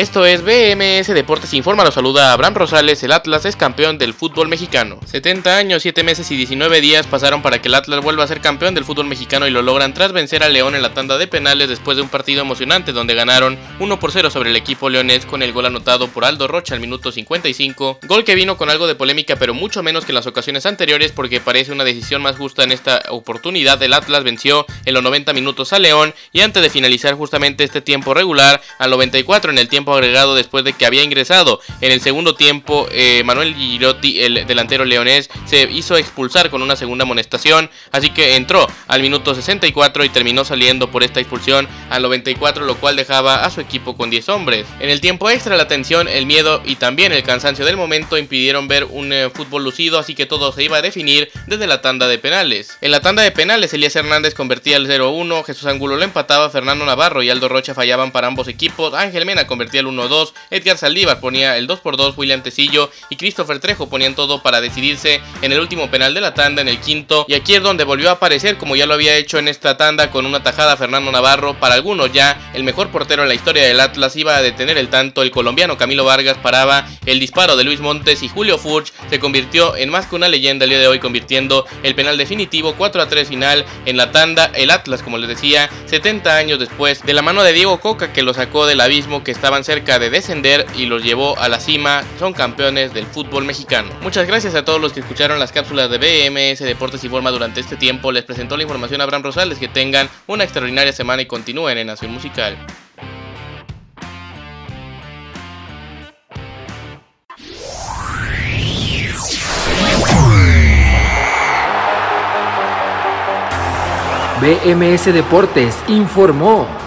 Esto es BMS Deportes Informa, lo saluda Abraham Rosales, el Atlas es campeón del fútbol mexicano. 70 años, 7 meses y 19 días pasaron para que el Atlas vuelva a ser campeón del fútbol mexicano y lo logran tras vencer a León en la tanda de penales después de un partido emocionante donde ganaron 1 por 0 sobre el equipo leonés con el gol anotado por Aldo Rocha al minuto 55, gol que vino con algo de polémica pero mucho menos que en las ocasiones anteriores porque parece una decisión más justa en esta oportunidad. El Atlas venció en los 90 minutos a León y antes de finalizar justamente este tiempo regular, al 94 en el tiempo agregado después de que había ingresado en el segundo tiempo. Eh, Manuel Girotti, el delantero leonés, se hizo expulsar con una segunda amonestación, así que entró al minuto 64 y terminó saliendo por esta expulsión al 94, lo cual dejaba a su equipo con 10 hombres. En el tiempo extra, la tensión, el miedo y también el cansancio del momento impidieron ver un eh, fútbol lucido, así que todo se iba a definir desde la tanda de penales. En la tanda de penales, Elías Hernández convertía el 0-1, Jesús Angulo lo empataba, Fernando Navarro y Aldo Rocha fallaban para ambos equipos, Ángel Mena convertía el 1-2, Edgar Saldívar ponía el 2x2, William Tecillo y Christopher Trejo ponían todo para decidirse en el último penal de la tanda, en el quinto, y aquí es donde volvió a aparecer, como ya lo había hecho en esta tanda, con una tajada Fernando Navarro, para algunos ya el mejor portero en la historia del Atlas iba a detener el tanto, el colombiano Camilo Vargas paraba el disparo de Luis Montes y Julio Furch se convirtió en más que una leyenda el día de hoy, convirtiendo el penal definitivo 4 a 3 final en la tanda, el Atlas, como les decía, 70 años después, de la mano de Diego Coca que lo sacó del abismo que estaban cerca de descender y los llevó a la cima, son campeones del fútbol mexicano. Muchas gracias a todos los que escucharon las cápsulas de BMS Deportes y Forma durante este tiempo. Les presentó la información a Abraham Rosales. Que tengan una extraordinaria semana y continúen en Nación Musical. BMS Deportes informó.